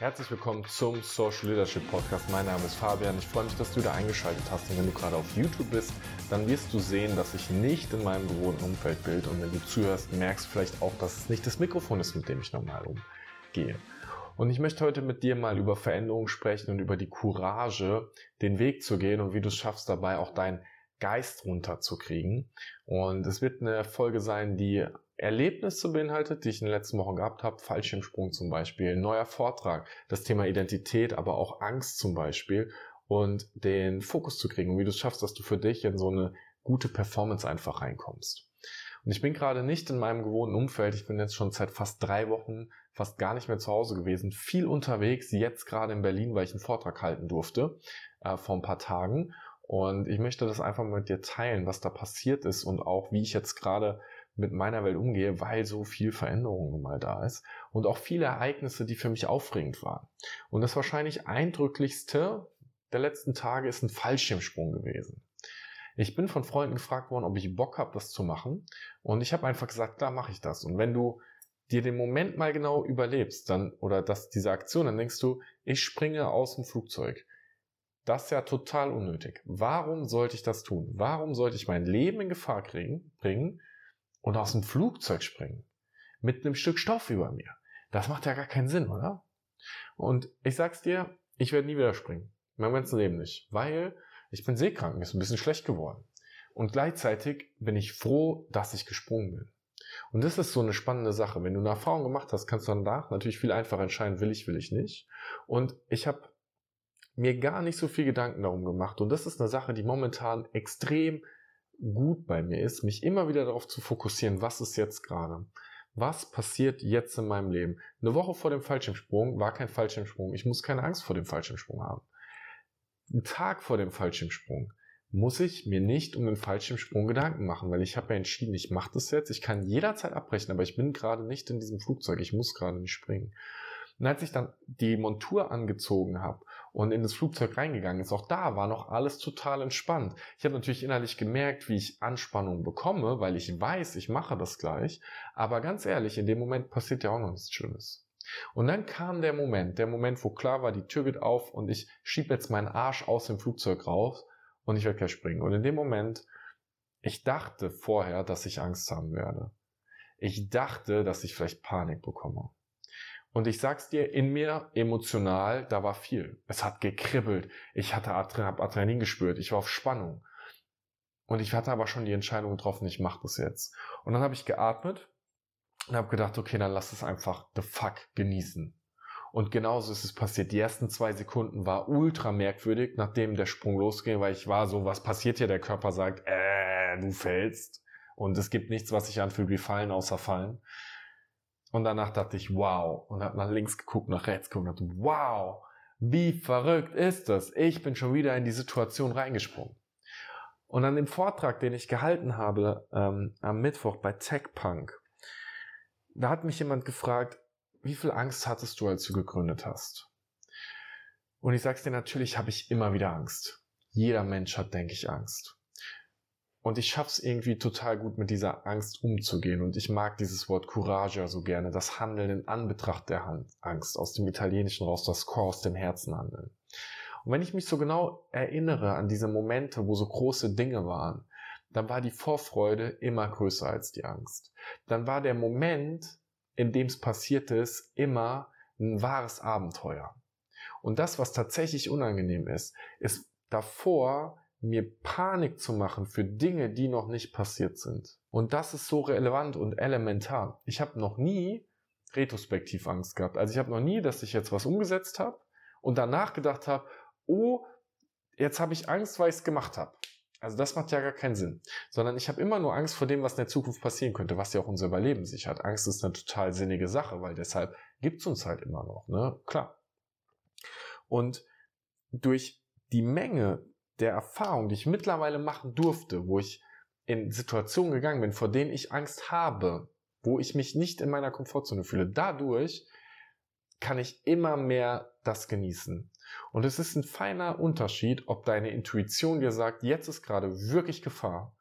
Herzlich willkommen zum Social Leadership Podcast. Mein Name ist Fabian. Ich freue mich, dass du da eingeschaltet hast. Und wenn du gerade auf YouTube bist, dann wirst du sehen, dass ich nicht in meinem gewohnten Umfeld bin. Und wenn du zuhörst, merkst du vielleicht auch, dass es nicht das Mikrofon ist, mit dem ich normal umgehe. Und ich möchte heute mit dir mal über Veränderungen sprechen und über die Courage, den Weg zu gehen und wie du es schaffst, dabei auch deinen Geist runterzukriegen. Und es wird eine Folge sein, die Erlebnisse beinhaltet, die ich in den letzten Wochen gehabt habe, Fallschirmsprung zum Beispiel, neuer Vortrag, das Thema Identität, aber auch Angst zum Beispiel und den Fokus zu kriegen und wie du es schaffst, dass du für dich in so eine gute Performance einfach reinkommst. Und ich bin gerade nicht in meinem gewohnten Umfeld. Ich bin jetzt schon seit fast drei Wochen fast gar nicht mehr zu Hause gewesen. Viel unterwegs, jetzt gerade in Berlin, weil ich einen Vortrag halten durfte äh, vor ein paar Tagen. Und ich möchte das einfach mit dir teilen, was da passiert ist und auch wie ich jetzt gerade mit meiner Welt umgehe, weil so viel Veränderung mal da ist und auch viele Ereignisse, die für mich aufregend waren. Und das wahrscheinlich eindrücklichste der letzten Tage ist ein Fallschirmsprung gewesen. Ich bin von Freunden gefragt worden, ob ich Bock habe, das zu machen. Und ich habe einfach gesagt, da mache ich das. Und wenn du dir den Moment mal genau überlebst, dann, oder dass diese Aktion, dann denkst du, ich springe aus dem Flugzeug. Das ist ja total unnötig. Warum sollte ich das tun? Warum sollte ich mein Leben in Gefahr kriegen, bringen, und aus dem Flugzeug springen. Mit einem Stück Stoff über mir. Das macht ja gar keinen Sinn, oder? Und ich sag's dir, ich werde nie wieder springen. Mein ganzes Leben nicht. Weil ich bin seekrank, mir ist ein bisschen schlecht geworden. Und gleichzeitig bin ich froh, dass ich gesprungen bin. Und das ist so eine spannende Sache. Wenn du eine Erfahrung gemacht hast, kannst du danach natürlich viel einfacher entscheiden, will ich, will ich nicht. Und ich habe mir gar nicht so viel Gedanken darum gemacht. Und das ist eine Sache, die momentan extrem gut bei mir ist, mich immer wieder darauf zu fokussieren, was ist jetzt gerade? Was passiert jetzt in meinem Leben? Eine Woche vor dem Fallschirmsprung war kein Fallschirmsprung. Ich muss keine Angst vor dem Fallschirmsprung haben. Ein Tag vor dem Fallschirmsprung muss ich mir nicht um den Fallschirmsprung Gedanken machen, weil ich habe ja entschieden, ich mache das jetzt. Ich kann jederzeit abbrechen, aber ich bin gerade nicht in diesem Flugzeug. Ich muss gerade nicht springen. Und als ich dann die Montur angezogen habe und in das Flugzeug reingegangen ist, auch da war noch alles total entspannt. Ich habe natürlich innerlich gemerkt, wie ich Anspannung bekomme, weil ich weiß, ich mache das gleich. Aber ganz ehrlich, in dem Moment passiert ja auch noch nichts Schlimmes. Und dann kam der Moment, der Moment, wo klar war, die Tür geht auf und ich schiebe jetzt meinen Arsch aus dem Flugzeug raus und ich werde gleich springen. Und in dem Moment, ich dachte vorher, dass ich Angst haben werde. Ich dachte, dass ich vielleicht Panik bekomme. Und ich sag's dir, in mir emotional, da war viel. Es hat gekribbelt. Ich hatte Adrenalin gespürt. Ich war auf Spannung. Und ich hatte aber schon die Entscheidung getroffen, ich mach das jetzt. Und dann habe ich geatmet und habe gedacht, okay, dann lass es einfach the fuck genießen. Und genauso ist es passiert. Die ersten zwei Sekunden war ultra merkwürdig, nachdem der Sprung losging, weil ich war so, was passiert hier? Der Körper sagt, äh, du fällst. Und es gibt nichts, was sich anfühlt wie fallen, außer fallen. Und danach dachte ich, wow. Und habe nach links geguckt, nach rechts geguckt und dachte, wow, wie verrückt ist das? Ich bin schon wieder in die Situation reingesprungen. Und an dem Vortrag, den ich gehalten habe ähm, am Mittwoch bei TechPunk, da hat mich jemand gefragt, wie viel Angst hattest du, als du gegründet hast? Und ich sag's dir, natürlich habe ich immer wieder Angst. Jeder Mensch hat, denke ich, Angst. Und ich schaff's irgendwie total gut mit dieser Angst umzugehen. Und ich mag dieses Wort Courage so gerne. Das Handeln in Anbetracht der Angst. Aus dem Italienischen raus, das Chor aus dem Herzen handeln. Und wenn ich mich so genau erinnere an diese Momente, wo so große Dinge waren, dann war die Vorfreude immer größer als die Angst. Dann war der Moment, in dem es passiert ist, immer ein wahres Abenteuer. Und das, was tatsächlich unangenehm ist, ist davor mir Panik zu machen für Dinge, die noch nicht passiert sind. Und das ist so relevant und elementar. Ich habe noch nie retrospektiv Angst gehabt. Also ich habe noch nie, dass ich jetzt was umgesetzt habe und danach gedacht habe, oh, jetzt habe ich Angst, weil ich es gemacht habe. Also das macht ja gar keinen Sinn. Sondern ich habe immer nur Angst vor dem, was in der Zukunft passieren könnte, was ja auch unser Überleben sichert. Angst ist eine total sinnige Sache, weil deshalb gibt's uns halt immer noch, ne? Klar. Und durch die Menge der Erfahrung, die ich mittlerweile machen durfte, wo ich in Situationen gegangen bin, vor denen ich Angst habe, wo ich mich nicht in meiner Komfortzone fühle, dadurch kann ich immer mehr das genießen. Und es ist ein feiner Unterschied, ob deine Intuition dir sagt, jetzt ist gerade wirklich Gefahr.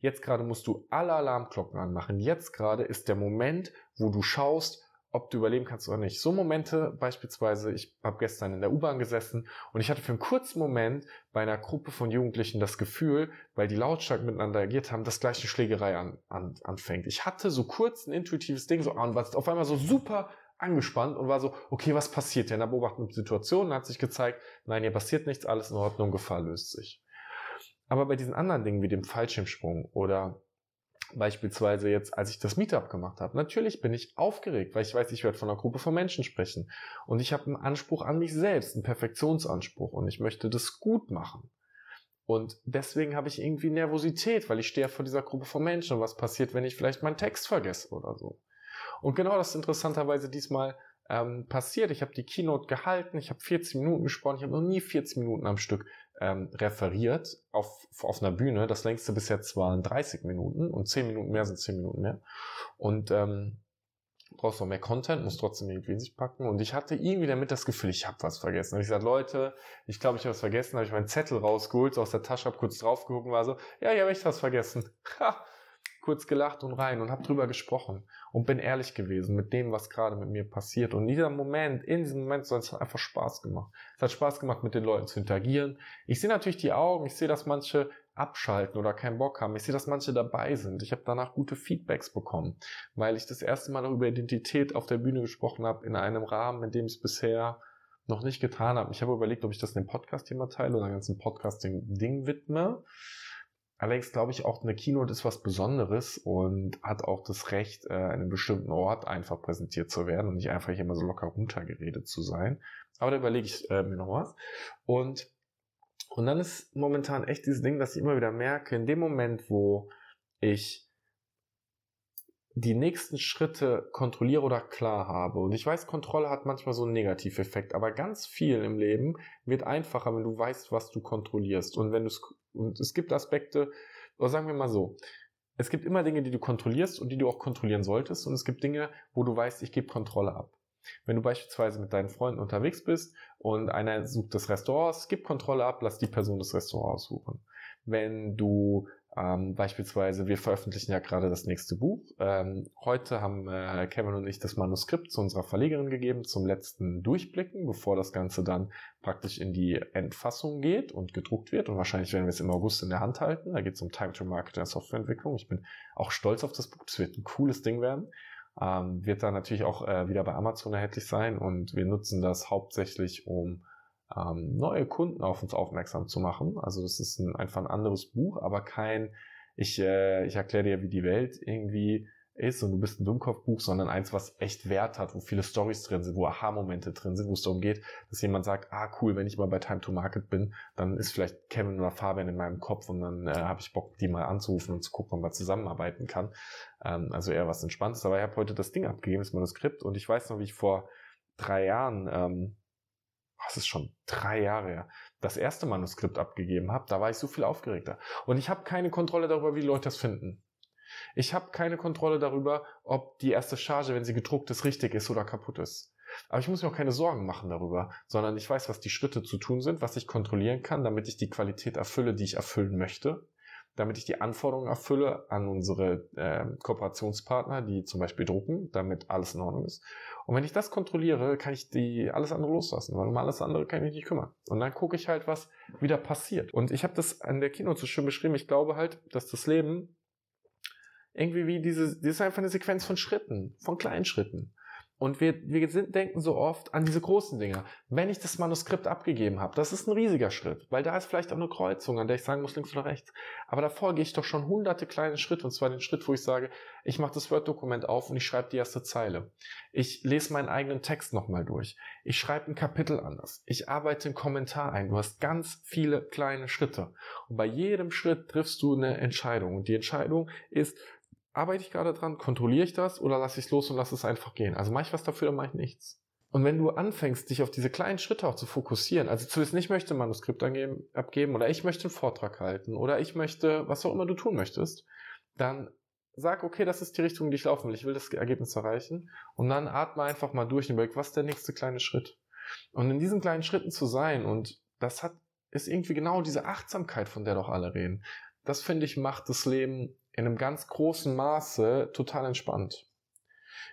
Jetzt gerade musst du alle Alarmglocken anmachen. Jetzt gerade ist der Moment, wo du schaust, ob du überleben kannst oder nicht. So Momente beispielsweise, ich habe gestern in der U-Bahn gesessen und ich hatte für einen kurzen Moment bei einer Gruppe von Jugendlichen das Gefühl, weil die lautstark miteinander agiert haben, dass gleich eine Schlägerei an, an, anfängt. Ich hatte so kurz ein intuitives Ding so an, was auf einmal so super angespannt und war so, okay, was passiert hier? In der beobachtenden Situation hat sich gezeigt, nein, hier passiert nichts, alles in Ordnung, Gefahr löst sich. Aber bei diesen anderen Dingen wie dem Fallschirmsprung oder beispielsweise jetzt, als ich das Meetup gemacht habe, natürlich bin ich aufgeregt, weil ich weiß, ich werde von einer Gruppe von Menschen sprechen und ich habe einen Anspruch an mich selbst, einen Perfektionsanspruch und ich möchte das gut machen. Und deswegen habe ich irgendwie Nervosität, weil ich stehe vor dieser Gruppe von Menschen und was passiert, wenn ich vielleicht meinen Text vergesse oder so. Und genau das ist interessanterweise diesmal ähm, passiert. Ich habe die Keynote gehalten, ich habe 40 Minuten gesprochen, ich habe noch nie 40 Minuten am Stück ähm, referiert auf, auf einer Bühne. Das längste bis jetzt waren 30 Minuten und 10 Minuten mehr sind 10 Minuten mehr. Und ähm, brauchst noch mehr Content, musst trotzdem irgendwie in sich packen. Und ich hatte irgendwie damit das Gefühl, ich habe was vergessen. Und ich gesagt, Leute, ich glaube, ich habe was vergessen. habe ich meinen Zettel rausgeholt, aus der Tasche, habe kurz drauf geguckt und war so, ja, ich habe echt was vergessen. Ha! Kurz gelacht und rein und habe drüber gesprochen und bin ehrlich gewesen mit dem, was gerade mit mir passiert. Und in diesem Moment, in diesem Moment, so, es einfach Spaß gemacht. Es hat Spaß gemacht, mit den Leuten zu interagieren. Ich sehe natürlich die Augen, ich sehe, dass manche abschalten oder keinen Bock haben. Ich sehe, dass manche dabei sind. Ich habe danach gute Feedbacks bekommen, weil ich das erste Mal über Identität auf der Bühne gesprochen habe, in einem Rahmen, in dem ich es bisher noch nicht getan habe. Ich habe überlegt, ob ich das in dem Podcast hier mal teile oder ganzen Podcasting-Ding widme. Allerdings glaube ich auch, eine Keynote ist was Besonderes und hat auch das Recht, äh, an einem bestimmten Ort einfach präsentiert zu werden und nicht einfach hier mal so locker runtergeredet zu sein. Aber da überlege ich äh, mir noch was. Und, und dann ist momentan echt dieses Ding, dass ich immer wieder merke, in dem Moment, wo ich die nächsten Schritte kontrolliere oder klar habe. Und ich weiß, Kontrolle hat manchmal so einen Negativeffekt, aber ganz viel im Leben wird einfacher, wenn du weißt, was du kontrollierst. Und wenn du es, und es gibt Aspekte, oder sagen wir mal so, es gibt immer Dinge, die du kontrollierst und die du auch kontrollieren solltest. Und es gibt Dinge, wo du weißt, ich gebe Kontrolle ab. Wenn du beispielsweise mit deinen Freunden unterwegs bist und einer sucht das Restaurant, gib Kontrolle ab, lass die Person das Restaurant aussuchen. Wenn du ähm, beispielsweise, wir veröffentlichen ja gerade das nächste Buch. Ähm, heute haben äh, Kevin und ich das Manuskript zu unserer Verlegerin gegeben zum letzten Durchblicken, bevor das Ganze dann praktisch in die Endfassung geht und gedruckt wird. Und wahrscheinlich werden wir es im August in der Hand halten. Da geht es um Time to Market und Softwareentwicklung. Ich bin auch stolz auf das Buch. Das wird ein cooles Ding werden. Ähm, wird dann natürlich auch äh, wieder bei Amazon erhältlich sein und wir nutzen das hauptsächlich, um ähm, neue Kunden auf uns aufmerksam zu machen. Also das ist ein, einfach ein anderes Buch, aber kein, ich, äh, ich erkläre dir, wie die Welt irgendwie ist und du bist ein Dummkopfbuch, sondern eins, was echt Wert hat, wo viele Stories drin sind, wo Aha-Momente drin sind, wo es darum geht, dass jemand sagt, ah cool, wenn ich mal bei Time to Market bin, dann ist vielleicht Kevin oder Fabian in meinem Kopf und dann äh, habe ich Bock, die mal anzurufen und zu gucken, ob man zusammenarbeiten kann. Ähm, also eher was Entspanntes. Aber ich habe heute das Ding abgegeben, das Manuskript und ich weiß noch, wie ich vor drei Jahren ähm, das ist schon drei Jahre her, das erste Manuskript abgegeben habe, da war ich so viel aufgeregter. Und ich habe keine Kontrolle darüber, wie die Leute das finden. Ich habe keine Kontrolle darüber, ob die erste Charge, wenn sie gedruckt ist, richtig ist oder kaputt ist. Aber ich muss mir auch keine Sorgen machen darüber, sondern ich weiß, was die Schritte zu tun sind, was ich kontrollieren kann, damit ich die Qualität erfülle, die ich erfüllen möchte damit ich die Anforderungen erfülle an unsere äh, Kooperationspartner, die zum Beispiel drucken, damit alles in Ordnung ist. Und wenn ich das kontrolliere, kann ich die alles andere loslassen, weil um alles andere kann ich mich nicht kümmern. Und dann gucke ich halt, was wieder passiert. Und ich habe das an der Kino so schön beschrieben. Ich glaube halt, dass das Leben irgendwie wie diese, das ist einfach eine Sequenz von Schritten, von kleinen Schritten. Und wir, wir sind, denken so oft an diese großen Dinge. Wenn ich das Manuskript abgegeben habe, das ist ein riesiger Schritt, weil da ist vielleicht auch eine Kreuzung, an der ich sagen muss, links oder rechts. Aber davor gehe ich doch schon hunderte kleine Schritte, und zwar den Schritt, wo ich sage, ich mache das Word-Dokument auf und ich schreibe die erste Zeile. Ich lese meinen eigenen Text nochmal durch. Ich schreibe ein Kapitel anders. Ich arbeite einen Kommentar ein. Du hast ganz viele kleine Schritte. Und bei jedem Schritt triffst du eine Entscheidung. Und die Entscheidung ist, arbeite ich gerade dran, kontrolliere ich das oder lasse ich es los und lasse es einfach gehen? Also mache ich was dafür, dann mache ich nichts. Und wenn du anfängst, dich auf diese kleinen Schritte auch zu fokussieren, also zumindest nicht möchte ein Manuskript angeben, abgeben oder ich möchte einen Vortrag halten oder ich möchte, was auch immer du tun möchtest, dann sag, okay, das ist die Richtung, die ich laufen will. Ich will das Ergebnis erreichen. Und dann atme einfach mal durch und überleg, was ist der nächste kleine Schritt? Und in diesen kleinen Schritten zu sein und das hat, ist irgendwie genau diese Achtsamkeit, von der doch alle reden. Das finde ich macht das Leben in einem ganz großen Maße total entspannt.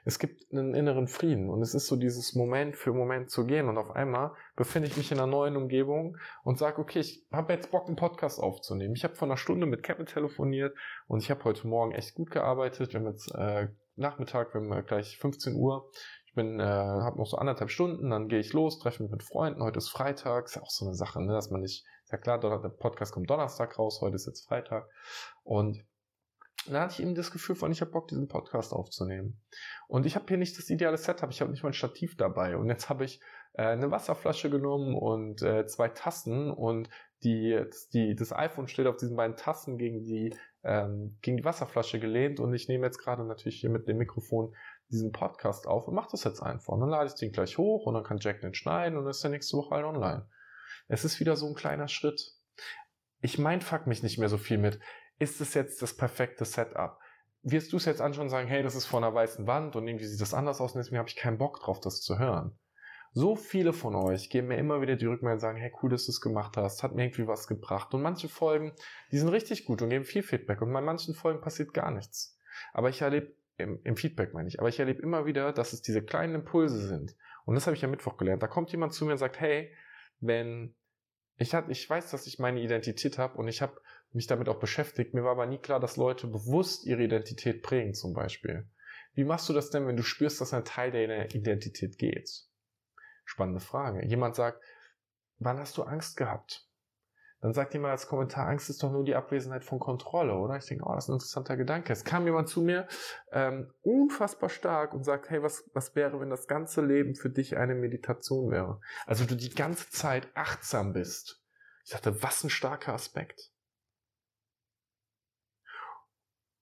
Es gibt einen inneren Frieden und es ist so dieses Moment für Moment zu gehen und auf einmal befinde ich mich in einer neuen Umgebung und sage, okay, ich habe jetzt Bock, einen Podcast aufzunehmen. Ich habe vor einer Stunde mit Kevin telefoniert und ich habe heute Morgen echt gut gearbeitet. Wir haben jetzt äh, Nachmittag, wir haben gleich 15 Uhr. Ich bin, äh, habe noch so anderthalb Stunden, dann gehe ich los, treffe mich mit Freunden. Heute ist Freitag, ist ja auch so eine Sache, ne, dass man nicht, ist ja klar, der Podcast kommt Donnerstag raus, heute ist jetzt Freitag und dann hatte ich eben das Gefühl von, ich habe Bock, diesen Podcast aufzunehmen. Und ich habe hier nicht das ideale Setup, ich habe nicht mal ein Stativ dabei. Und jetzt habe ich äh, eine Wasserflasche genommen und äh, zwei Tassen und die, die, das iPhone steht auf diesen beiden Tassen gegen die, ähm, gegen die Wasserflasche gelehnt und ich nehme jetzt gerade natürlich hier mit dem Mikrofon diesen Podcast auf und mache das jetzt einfach. Und dann lade ich den gleich hoch und dann kann Jack den schneiden und dann ist der nächste Woche halt online. Es ist wieder so ein kleiner Schritt. Ich mindfuck mich nicht mehr so viel mit, ist es jetzt das perfekte Setup? Wirst du es jetzt anschauen und sagen, hey, das ist vor einer weißen Wand und irgendwie sieht das anders aus und deswegen habe ich keinen Bock drauf, das zu hören. So viele von euch geben mir immer wieder die Rückmeldung und sagen, hey, cool, dass du es gemacht hast, hat mir irgendwie was gebracht. Und manche Folgen, die sind richtig gut und geben viel Feedback. Und bei manchen Folgen passiert gar nichts. Aber ich erlebe, im, im Feedback meine ich, aber ich erlebe immer wieder, dass es diese kleinen Impulse sind. Und das habe ich am Mittwoch gelernt. Da kommt jemand zu mir und sagt, hey, wenn ich, hat, ich weiß, dass ich meine Identität habe und ich habe mich damit auch beschäftigt. Mir war aber nie klar, dass Leute bewusst ihre Identität prägen zum Beispiel. Wie machst du das denn, wenn du spürst, dass ein Teil deiner Identität geht? Spannende Frage. Jemand sagt, wann hast du Angst gehabt? Dann sagt jemand als Kommentar, Angst ist doch nur die Abwesenheit von Kontrolle, oder? Ich denke, oh, das ist ein interessanter Gedanke. Es kam jemand zu mir, ähm, unfassbar stark und sagt, hey, was, was wäre, wenn das ganze Leben für dich eine Meditation wäre? Also du die ganze Zeit achtsam bist. Ich dachte, was ein starker Aspekt.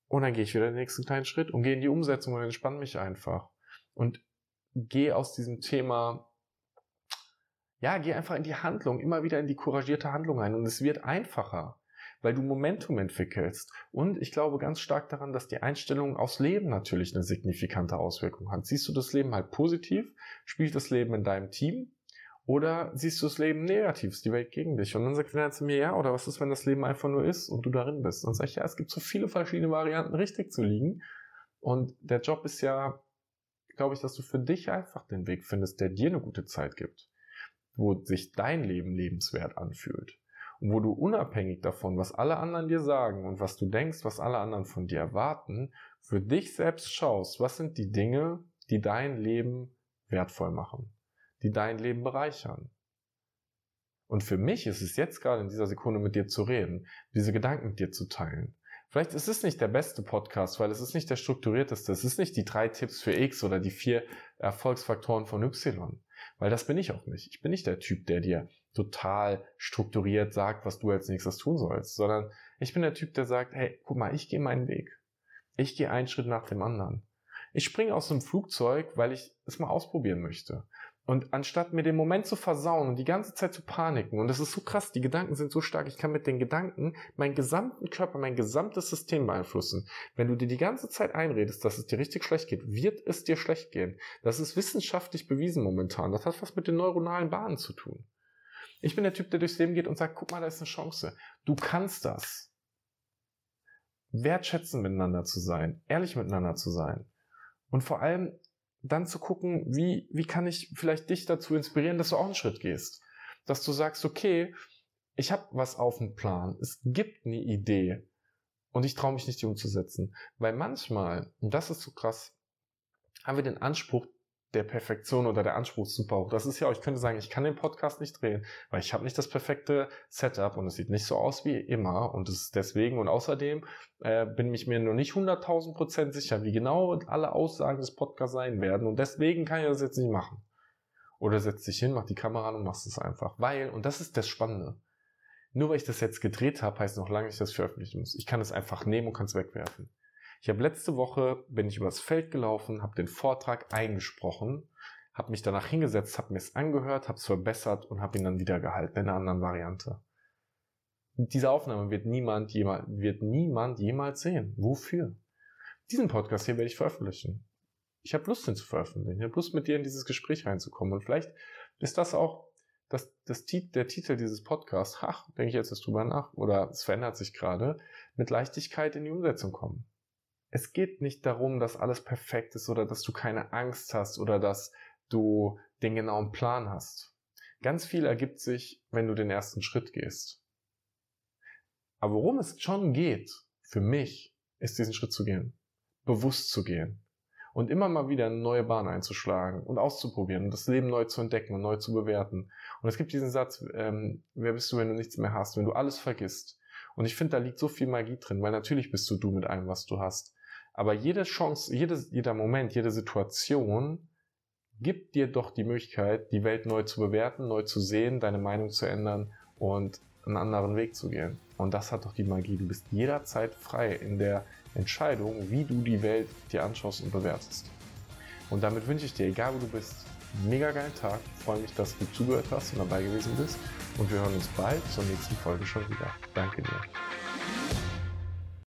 Und dann gehe ich wieder den nächsten kleinen Schritt und gehe in die Umsetzung und entspanne mich einfach. Und gehe aus diesem Thema ja, geh einfach in die Handlung, immer wieder in die couragierte Handlung ein und es wird einfacher, weil du Momentum entwickelst. Und ich glaube ganz stark daran, dass die Einstellung aufs Leben natürlich eine signifikante Auswirkung hat. Siehst du das Leben halt positiv? Spielt das Leben in deinem Team? Oder siehst du das Leben negativ? Ist die Welt gegen dich? Und dann sagt er zu mir, ja, oder was ist, wenn das Leben einfach nur ist und du darin bist? Und dann sage ich, ja, es gibt so viele verschiedene Varianten, richtig zu liegen. Und der Job ist ja, glaube ich, dass du für dich einfach den Weg findest, der dir eine gute Zeit gibt wo sich dein Leben lebenswert anfühlt. Und wo du unabhängig davon, was alle anderen dir sagen und was du denkst, was alle anderen von dir erwarten, für dich selbst schaust, was sind die Dinge, die dein Leben wertvoll machen, die dein Leben bereichern. Und für mich ist es jetzt gerade in dieser Sekunde mit dir zu reden, diese Gedanken mit dir zu teilen. Vielleicht ist es nicht der beste Podcast, weil es ist nicht der strukturierteste. Es ist nicht die drei Tipps für X oder die vier Erfolgsfaktoren von Y. Weil das bin ich auch nicht. Ich bin nicht der Typ, der dir total strukturiert sagt, was du als nächstes tun sollst, sondern ich bin der Typ, der sagt, hey, guck mal, ich gehe meinen Weg. Ich gehe einen Schritt nach dem anderen. Ich springe aus dem Flugzeug, weil ich es mal ausprobieren möchte. Und anstatt mir den Moment zu versauen und die ganze Zeit zu paniken, und das ist so krass, die Gedanken sind so stark, ich kann mit den Gedanken meinen gesamten Körper, mein gesamtes System beeinflussen. Wenn du dir die ganze Zeit einredest, dass es dir richtig schlecht geht, wird es dir schlecht gehen. Das ist wissenschaftlich bewiesen momentan. Das hat was mit den neuronalen Bahnen zu tun. Ich bin der Typ, der durchs Leben geht und sagt, guck mal, da ist eine Chance. Du kannst das. Wertschätzen miteinander zu sein, ehrlich miteinander zu sein. Und vor allem dann zu gucken, wie, wie kann ich vielleicht dich dazu inspirieren, dass du auch einen Schritt gehst. Dass du sagst, okay, ich habe was auf dem Plan, es gibt eine Idee und ich traue mich nicht, die umzusetzen. Weil manchmal, und das ist so krass, haben wir den Anspruch, der Perfektion oder der Anspruch super hoch. Das ist ja, ich könnte sagen, ich kann den Podcast nicht drehen, weil ich habe nicht das perfekte Setup und es sieht nicht so aus wie immer und es ist deswegen und außerdem äh, bin ich mir nur nicht 100.000 Prozent sicher, wie genau alle Aussagen des Podcasts sein werden und deswegen kann ich das jetzt nicht machen. Oder setz dich hin, mach die Kamera an und machst es einfach. Weil, und das ist das Spannende, nur weil ich das jetzt gedreht habe, heißt noch lange ich veröffentlichen muss. Ich kann es einfach nehmen und kann es wegwerfen. Ich habe letzte Woche, bin ich übers Feld gelaufen, habe den Vortrag eingesprochen, habe mich danach hingesetzt, habe mir es angehört, habe es verbessert und habe ihn dann wieder gehalten in einer anderen Variante. Diese Aufnahme wird niemand, jemals, wird niemand jemals sehen. Wofür? Diesen Podcast hier werde ich veröffentlichen. Ich habe Lust, ihn zu veröffentlichen. Ich habe Lust, mit dir in dieses Gespräch reinzukommen. Und vielleicht ist das auch das, das, der Titel dieses Podcasts. Ach, denke ich jetzt drüber nach. Oder es verändert sich gerade. Mit Leichtigkeit in die Umsetzung kommen. Es geht nicht darum, dass alles perfekt ist oder dass du keine Angst hast oder dass du den genauen Plan hast. Ganz viel ergibt sich, wenn du den ersten Schritt gehst. Aber worum es schon geht, für mich, ist diesen Schritt zu gehen. Bewusst zu gehen. Und immer mal wieder eine neue Bahn einzuschlagen und auszuprobieren und das Leben neu zu entdecken und neu zu bewerten. Und es gibt diesen Satz, ähm, wer bist du, wenn du nichts mehr hast, wenn du alles vergisst. Und ich finde, da liegt so viel Magie drin, weil natürlich bist du du mit allem, was du hast. Aber jede Chance, jede, jeder Moment, jede Situation gibt dir doch die Möglichkeit, die Welt neu zu bewerten, neu zu sehen, deine Meinung zu ändern und einen anderen Weg zu gehen. Und das hat doch die Magie. Du bist jederzeit frei in der Entscheidung, wie du die Welt dir anschaust und bewertest. Und damit wünsche ich dir, egal wo du bist, einen mega geilen Tag. Ich freue mich, dass du zugehört hast und dabei gewesen bist. Und wir hören uns bald zur nächsten Folge schon wieder. Danke dir.